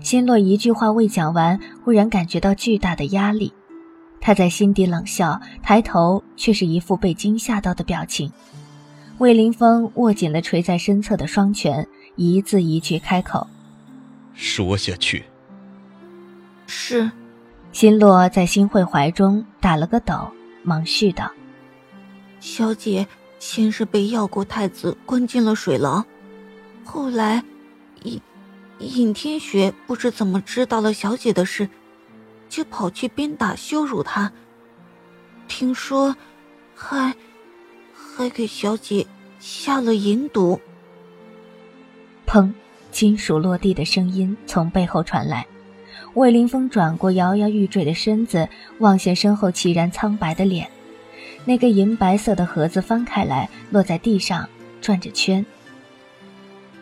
心洛一句话未讲完，忽然感觉到巨大的压力。他在心底冷笑，抬头却是一副被惊吓到的表情。魏凌风握紧了垂在身侧的双拳，一字一句开口：“说下去。”是。心洛在新慧怀中打了个抖，忙续道：“小姐先是被药国太子关进了水牢，后来，尹尹天雪不知怎么知道了小姐的事。”就跑去鞭打羞辱她，听说还还给小姐下了银毒。砰！金属落地的声音从背后传来。魏凌风转过摇摇欲坠的身子，望向身后齐然苍白的脸。那个银白色的盒子翻开来，落在地上，转着圈。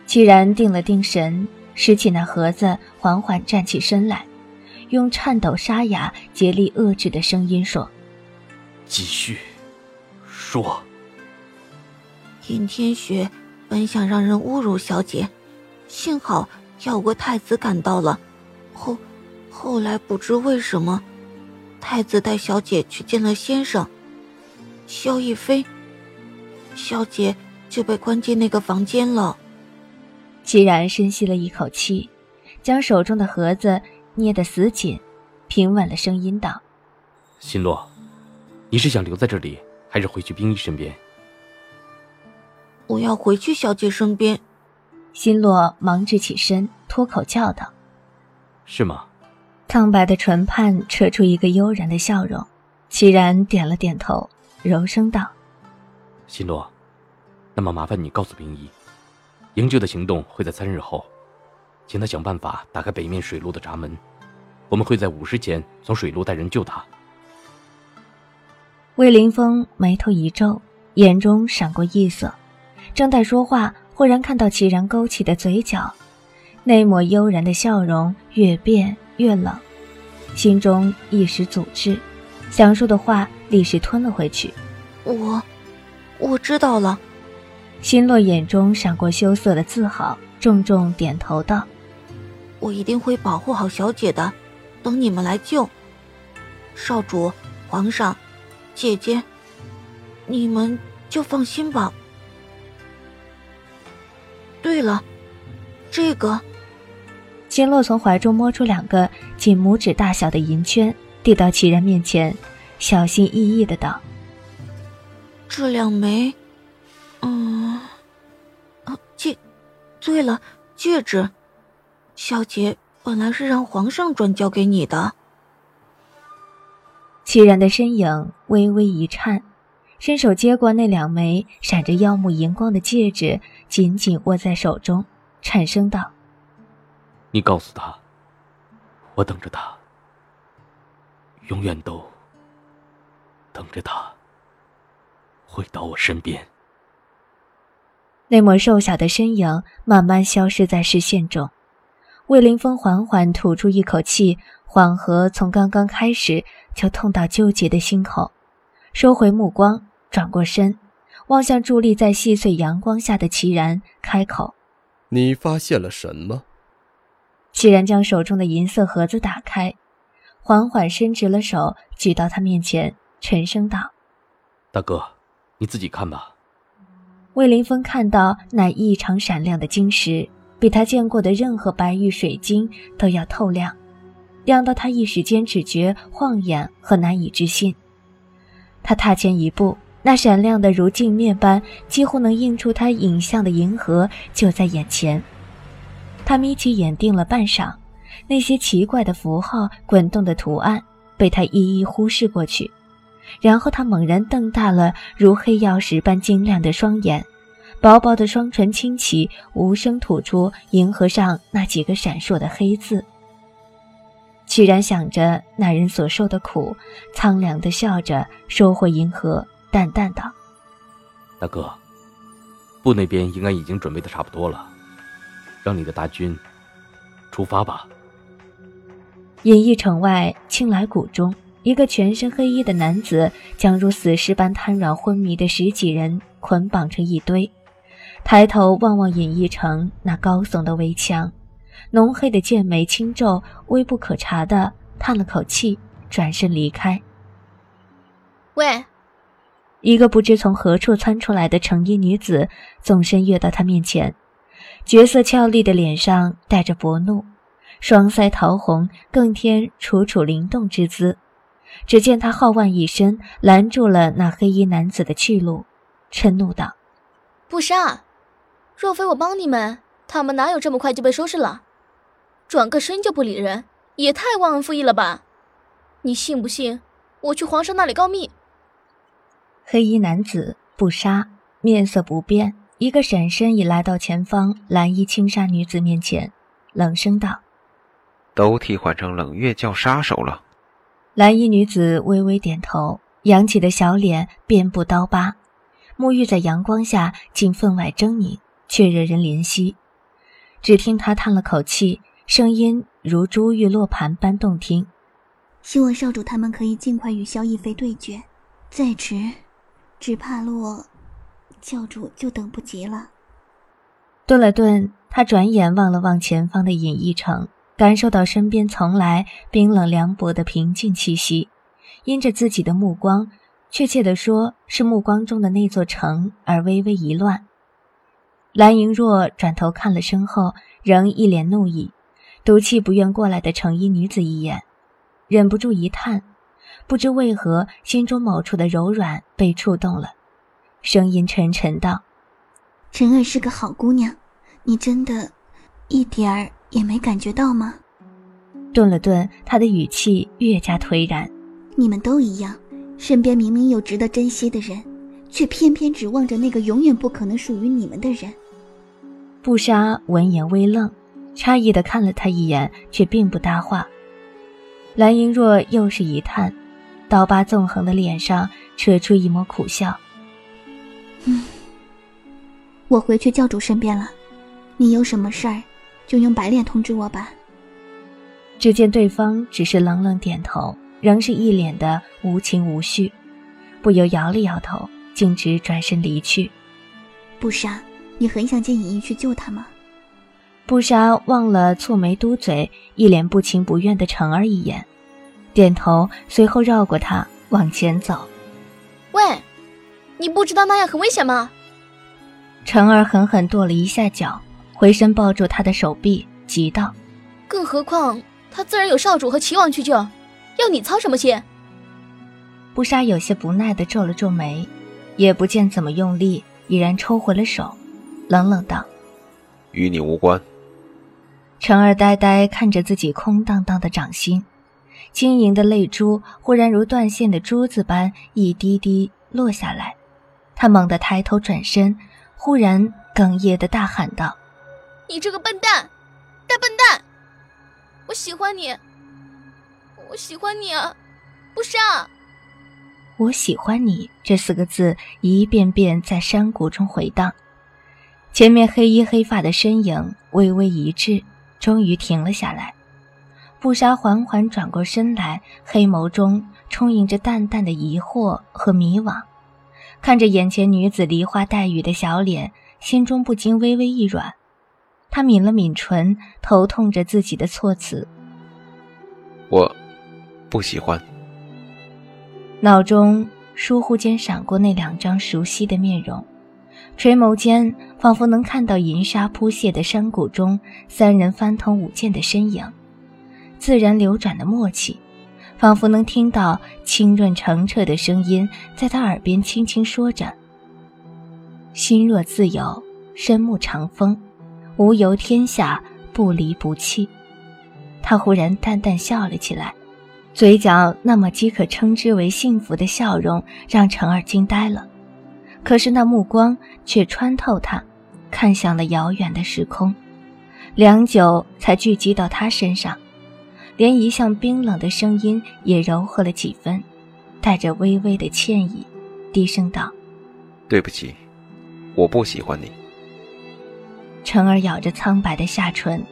齐然定了定神，拾起那盒子，缓缓站起身来。用颤抖、沙哑、竭力遏制的声音说：“继续说。”尹天雪本想让人侮辱小姐，幸好药国太子赶到了。后后来不知为什么，太子带小姐去见了先生萧逸飞，小姐就被关进那个房间了。既然深吸了一口气，将手中的盒子。捏得死紧，平稳了声音道：“心洛，你是想留在这里，还是回去冰衣身边？”“我要回去小姐身边。”心洛忙直起身，脱口叫道：“是吗？”苍白的唇畔扯出一个悠然的笑容，齐然点了点头，柔声道：“心洛，那么麻烦你告诉冰衣，营救的行动会在三日后。”请他想办法打开北面水路的闸门，我们会在午时前从水路带人救他。魏凌风眉头一皱，眼中闪过异色，正待说话，忽然看到齐然勾起的嘴角，那抹悠然的笑容越变越冷，心中一时阻滞，想说的话立时吞了回去。我，我知道了。心洛眼中闪过羞涩的自豪，重重点头道。我一定会保护好小姐的，等你们来救。少主、皇上、姐姐，你们就放心吧。对了，这个，金洛从怀中摸出两个仅拇指大小的银圈，递到齐然面前，小心翼翼的道：“这两枚，对了，戒指。”小姐本来是让皇上转交给你的。齐然的身影微微一颤，伸手接过那两枚闪着耀目银光的戒指，紧紧握在手中，颤声道：“你告诉他，我等着他，永远都等着他回到我身边。”那抹瘦小的身影慢慢消失在视线中。魏凌风缓缓吐出一口气，缓和从刚刚开始就痛到纠结的心口，收回目光，转过身，望向伫立在细碎阳光下的齐然，开口：“你发现了什么？”齐然将手中的银色盒子打开，缓缓伸直了手，举到他面前，沉声道：“大哥，你自己看吧。”魏凌风看到那异常闪亮的晶石。比他见过的任何白玉水晶都要透亮，亮到他一时间只觉晃眼和难以置信。他踏前一步，那闪亮的如镜面般，几乎能映出他影像的银河就在眼前。他眯起眼定了半晌，那些奇怪的符号、滚动的图案被他一一忽视过去，然后他猛然瞪大了如黑曜石般晶亮的双眼。薄薄的双唇轻启，无声吐出银河上那几个闪烁的黑字。居然想着那人所受的苦，苍凉的笑着收回银河，淡淡道：“大哥，部那边应该已经准备的差不多了，让你的大军出发吧。”隐逸城外青来谷中，一个全身黑衣的男子将如死尸般瘫软昏迷的十几人捆绑成一堆。抬头望望隐逸城那高耸的围墙，浓黑的剑眉轻皱，微不可察的叹了口气，转身离开。喂，一个不知从何处窜出来的成衣女子纵身跃到他面前，绝色俏丽的脸上带着薄怒，双腮桃红，更添楚楚灵动之姿。只见他皓腕一伸，拦住了那黑衣男子的去路，嗔怒道：“不杀！若非我帮你们，他们哪有这么快就被收拾了？转个身就不理人，也太忘恩负义了吧！你信不信我去皇上那里告密？”黑衣男子不杀，面色不变，一个闪身已来到前方蓝衣轻纱女子面前，冷声道：“都替换成冷月叫杀手了。”蓝衣女子微微点头，扬起的小脸遍布刀疤，沐浴在阳光下竟分外狰狞，却惹人怜惜。只听她叹了口气，声音如珠玉落盘般动听：“希望少主他们可以尽快与萧逸飞对决，再迟。”只怕洛教主就等不及了。顿了顿，他转眼望了望前方的隐逸城，感受到身边从来冰冷凉薄的平静气息，因着自己的目光，确切的说是目光中的那座城而微微一乱。蓝莹若转头看了身后仍一脸怒意、赌气不愿过来的成衣女子一眼，忍不住一叹。不知为何，心中某处的柔软被触动了，声音沉沉道：“晨儿是个好姑娘，你真的，一点儿也没感觉到吗？”顿了顿，他的语气越加颓然：“你们都一样，身边明明有值得珍惜的人，却偏偏指望着那个永远不可能属于你们的人。”布莎闻言微愣，诧异的看了他一眼，却并不搭话。蓝莹若又是一叹。刀疤纵横的脸上扯出一抹苦笑。嗯，我回去教主身边了，你有什么事儿，就用白脸通知我吧。只见对方只是冷冷点头，仍是一脸的无情无绪，不由摇了摇头，径直转身离去。不杀，你很想见尹逸去救他吗？不杀望了蹙眉嘟嘴、一脸不情不愿的程儿一眼。点头，随后绕过他往前走。喂，你不知道那样很危险吗？程儿狠狠跺了一下脚，回身抱住他的手臂，急道：“更何况他自然有少主和齐王去救，要你操什么心？”不杀有些不耐的皱了皱眉，也不见怎么用力，已然抽回了手，冷冷道：“与你无关。”陈儿呆呆看着自己空荡荡的掌心。晶莹的泪珠忽然如断线的珠子般一滴滴落下来，他猛地抬头转身，忽然哽咽的大喊道：“你这个笨蛋，大笨蛋！我喜欢你，我喜欢你啊，不杀！我喜欢你。”这四个字一遍遍在山谷中回荡。前面黑衣黑发的身影微微一滞，终于停了下来。布莎缓缓转过身来，黑眸中充盈着淡淡的疑惑和迷惘，看着眼前女子梨花带雨的小脸，心中不禁微微一软。他抿了抿唇，头痛着自己的措辞：“我，不喜欢。”脑中疏忽间闪过那两张熟悉的面容，垂眸间仿佛能看到银沙铺泻的山谷中三人翻腾舞剑的身影。自然流转的默契，仿佛能听到清润澄澈的声音在他耳边轻轻说着：“心若自由，身目长风，无由天下，不离不弃。”他忽然淡淡笑了起来，嘴角那么饥可称之为幸福的笑容让程儿惊呆了。可是那目光却穿透他，看向了遥远的时空，良久才聚集到他身上。连一向冰冷的声音也柔和了几分，带着微微的歉意，低声道：“对不起，我不喜欢你。”晨儿咬着苍白的下唇，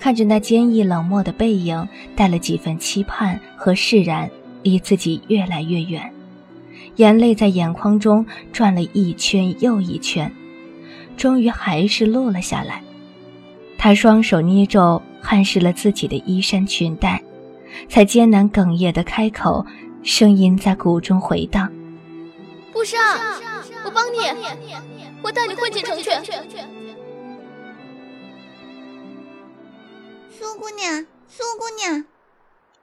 看着那坚毅冷漠的背影，带了几分期盼和释然，离自己越来越远，眼泪在眼眶中转了一圈又一圈，终于还是落了下来。他双手捏皱，汗湿了自己的衣衫裙带，才艰难哽咽的开口，声音在谷中回荡：“不杀，我帮你，我带你混进城去。”苏姑娘，苏姑娘，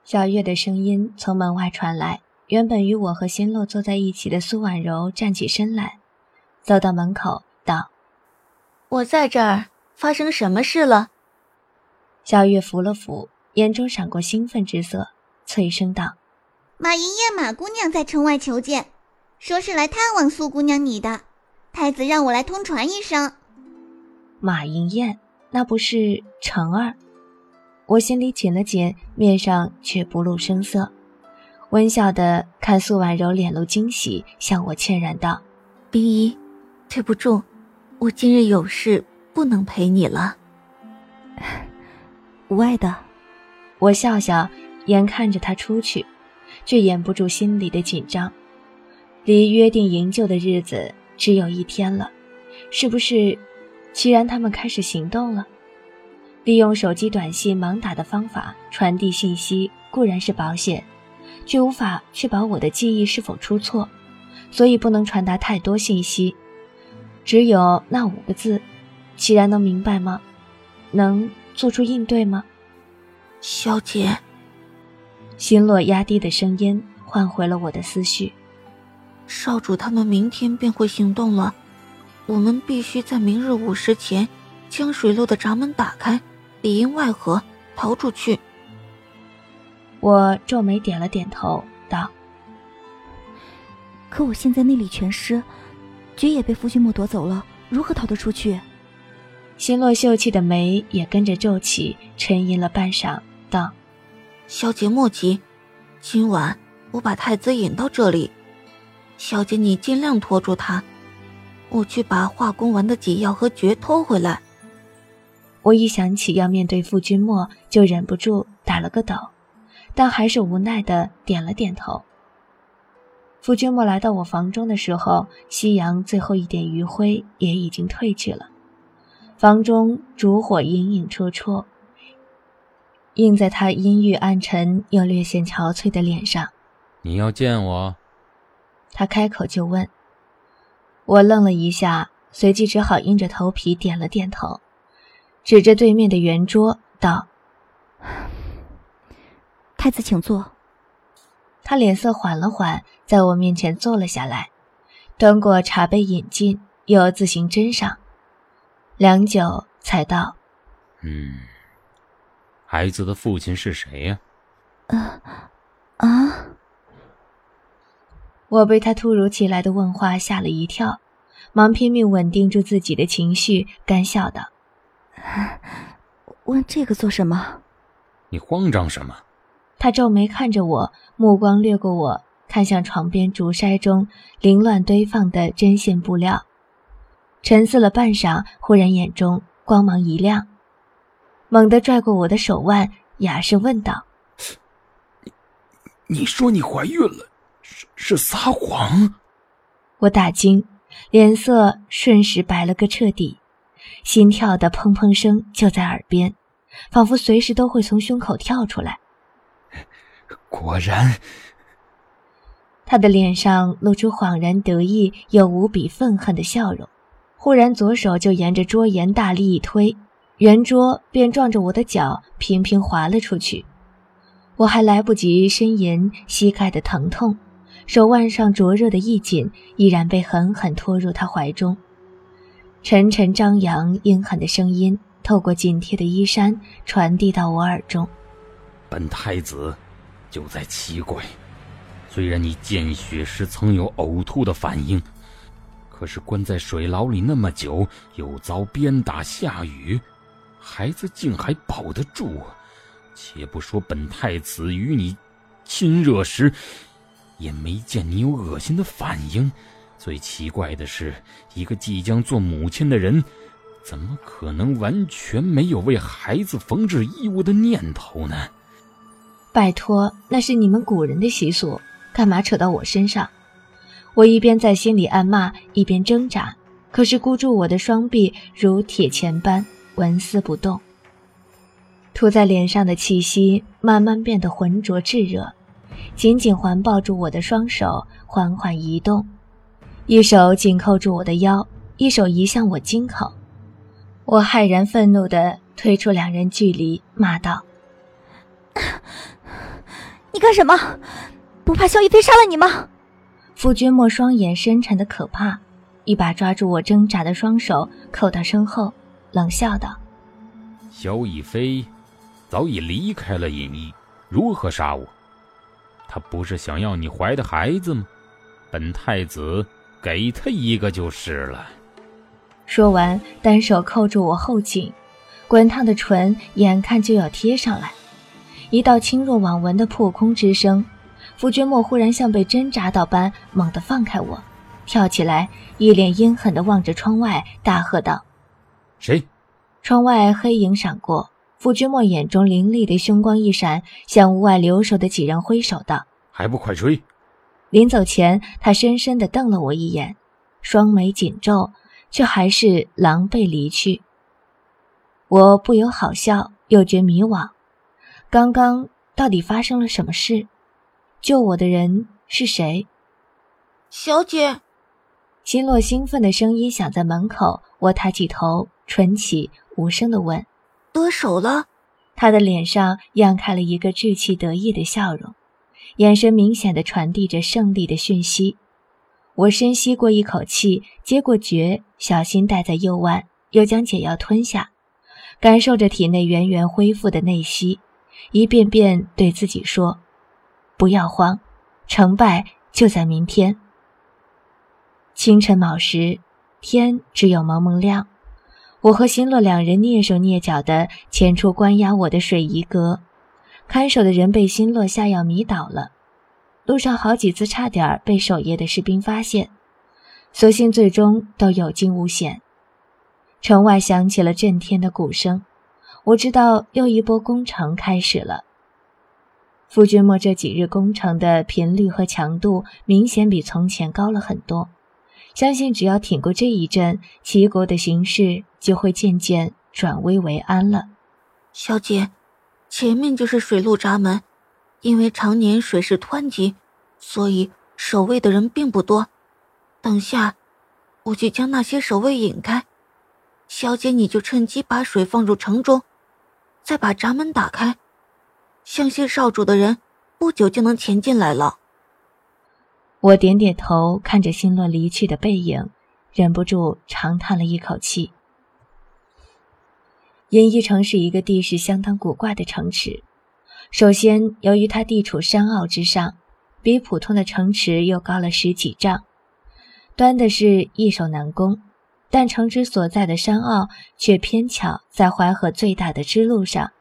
小月的声音从门外传来。原本与我和新洛坐在一起的苏婉柔站起身来，走到门口，道：“我在这儿，发生什么事了？”小月扶了扶，眼中闪过兴奋之色，脆声道：“马银燕马姑娘在城外求见，说是来探望苏姑娘你的，太子让我来通传一声。”马银燕，那不是成儿？我心里紧了紧，面上却不露声色。温笑的看苏婉柔脸露惊喜，向我歉然道：“冰姨，对不住，我今日有事不能陪你了。”无碍的，我笑笑，眼看着他出去，却掩不住心里的紧张。离约定营救的日子只有一天了，是不是？既然他们开始行动了，利用手机短信盲打的方法传递信息固然是保险。却无法确保我的记忆是否出错，所以不能传达太多信息。只有那五个字，齐然能明白吗？能做出应对吗？小姐，心落压低的声音唤回了我的思绪。少主他们明天便会行动了，我们必须在明日午时前将水路的闸门打开，里应外合逃出去。我皱眉点了点头，道：“可我现在内力全失，绝也被夫君莫夺走了，如何逃得出去？”星落秀气的眉也跟着皱起，沉吟了半晌，道：“小姐莫急，今晚我把太子引到这里，小姐你尽量拖住他，我去把化工丸的解药和诀偷回来。”我一想起要面对傅君莫，就忍不住打了个抖。但还是无奈的点了点头。傅君莫来到我房中的时候，夕阳最后一点余晖也已经褪去了，房中烛火隐隐绰绰，映在他阴郁暗沉又略显憔悴的脸上。你要见我？他开口就问。我愣了一下，随即只好硬着头皮点了点头，指着对面的圆桌道。太子，请坐。他脸色缓了缓，在我面前坐了下来，端过茶杯饮尽，又自行斟上。良久，才道：“嗯，孩子的父亲是谁呀？”“啊，啊！”我被他突如其来的问话吓了一跳，忙拼命稳定住自己的情绪，干笑道：“问这个做什么？你慌张什么？”他皱眉看着我，目光掠过我，看向床边竹筛中凌乱堆放的针线布料，沉思了半晌，忽然眼中光芒一亮，猛地拽过我的手腕，哑声问道：“你，你说你怀孕了，是是撒谎？”我大惊，脸色瞬时白了个彻底，心跳的砰砰声就在耳边，仿佛随时都会从胸口跳出来。果然，他的脸上露出恍然得意又无比愤恨的笑容。忽然，左手就沿着桌沿大力一推，圆桌便撞着我的脚，频频滑了出去。我还来不及呻吟膝盖的疼痛，手腕上灼热的一紧，依然被狠狠拖入他怀中。沉沉张扬、阴狠的声音透过紧贴的衣衫传递到我耳中：“本太子。”就在奇怪，虽然你见血时曾有呕吐的反应，可是关在水牢里那么久，又遭鞭打下雨，孩子竟还保得住。且不说本太子与你亲热时，也没见你有恶心的反应。最奇怪的是，一个即将做母亲的人，怎么可能完全没有为孩子缝制衣物的念头呢？拜托，那是你们古人的习俗，干嘛扯到我身上？我一边在心里暗骂，一边挣扎，可是箍住我的双臂如铁钳般纹丝不动。涂在脸上的气息慢慢变得浑浊炙热，紧紧环抱住我的双手缓缓移动，一手紧扣住我的腰，一手移向我襟口。我骇然愤怒地推出两人距离，骂道：“你干什么？不怕萧逸飞杀了你吗？”傅君莫双眼深沉的可怕，一把抓住我挣扎的双手，扣到身后，冷笑道：“萧逸飞。”早已离开了隐逸，如何杀我？他不是想要你怀的孩子吗？本太子给他一个就是了。说完，单手扣住我后颈，滚烫的唇眼看就要贴上来。一道轻若网纹的破空之声，傅君莫忽然像被针扎到般猛地放开我，跳起来，一脸阴狠地望着窗外，大喝道：“谁？”窗外黑影闪过。傅君莫眼中凌厉的凶光一闪，向屋外留守的几人挥手道：“还不快追！”临走前，他深深地瞪了我一眼，双眉紧皱，却还是狼狈离去。我不由好笑，又觉迷惘。刚刚到底发生了什么事？救我的人是谁？小姐，心落兴奋的声音响在门口。我抬起头，唇起，无声地问。得手了，他的脸上漾开了一个稚气得意的笑容，眼神明显的传递着胜利的讯息。我深吸过一口气，接过诀，小心戴在右腕，又将解药吞下，感受着体内源源恢复的内息，一遍遍对自己说：“不要慌，成败就在明天。”清晨卯时，天只有蒙蒙亮。我和新洛两人蹑手蹑脚地潜出关押我的水仪阁，看守的人被新落下药迷倒了。路上好几次差点被守夜的士兵发现，所幸最终都有惊无险。城外响起了震天的鼓声，我知道又一波攻城开始了。傅君莫这几日攻城的频率和强度明显比从前高了很多。相信只要挺过这一阵，齐国的形势就会渐渐转危为安了。小姐，前面就是水路闸门，因为常年水势湍急，所以守卫的人并不多。等下，我去将那些守卫引开，小姐你就趁机把水放入城中，再把闸门打开，相信少主的人不久就能潜进来了。我点点头，看着新洛离去的背影，忍不住长叹了一口气。银翼城是一个地势相当古怪的城池。首先，由于它地处山坳之上，比普通的城池又高了十几丈，端的是易守难攻。但城池所在的山坳却偏巧在淮河最大的支路上，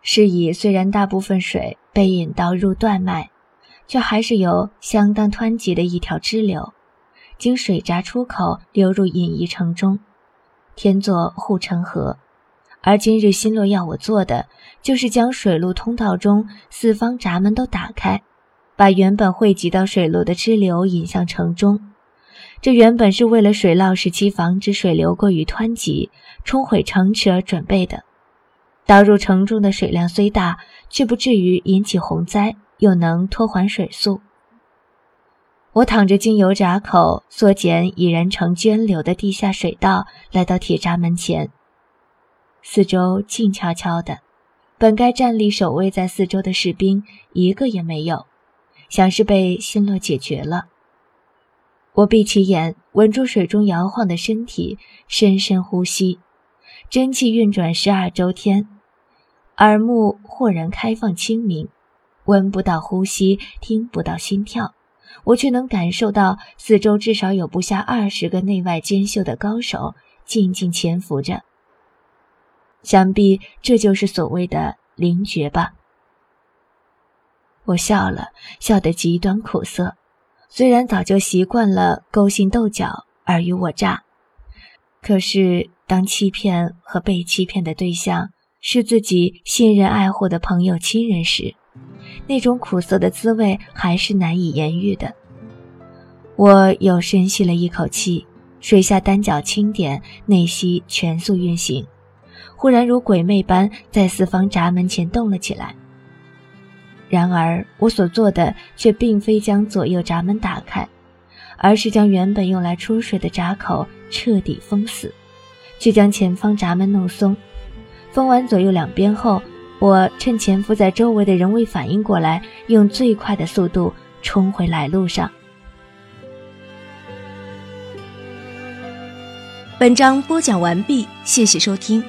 是以虽然大部分水被引到入断脉。却还是有相当湍急的一条支流，经水闸出口流入隐逸城中，天作护城河。而今日新洛要我做的，就是将水路通道中四方闸门都打开，把原本汇集到水路的支流引向城中。这原本是为了水涝时期防止水流过于湍急，冲毁城池而准备的。导入城中的水量虽大，却不至于引起洪灾。又能拖缓水速。我躺着经由闸口缩减已然成涓流的地下水道，来到铁闸门前。四周静悄悄的，本该站立守卫在四周的士兵一个也没有，像是被新洛解决了。我闭起眼，稳住水中摇晃的身体，深深呼吸，真气运转十二周天，耳目豁然开放，清明。闻不到呼吸，听不到心跳，我却能感受到四周至少有不下二十个内外兼修的高手静静潜伏着。想必这就是所谓的灵觉吧。我笑了笑得极端苦涩，虽然早就习惯了勾心斗角、尔虞我诈，可是当欺骗和被欺骗的对象是自己信任爱护的朋友、亲人时，那种苦涩的滋味还是难以言喻的。我又深吸了一口气，水下单脚轻点，内息全速运行。忽然如鬼魅般在四方闸门前动了起来。然而我所做的却并非将左右闸门打开，而是将原本用来出水的闸口彻底封死，却将前方闸门弄松。封完左右两边后，我趁潜伏在周围的人未反应过来，用最快的速度冲回来路上。本章播讲完毕，谢谢收听。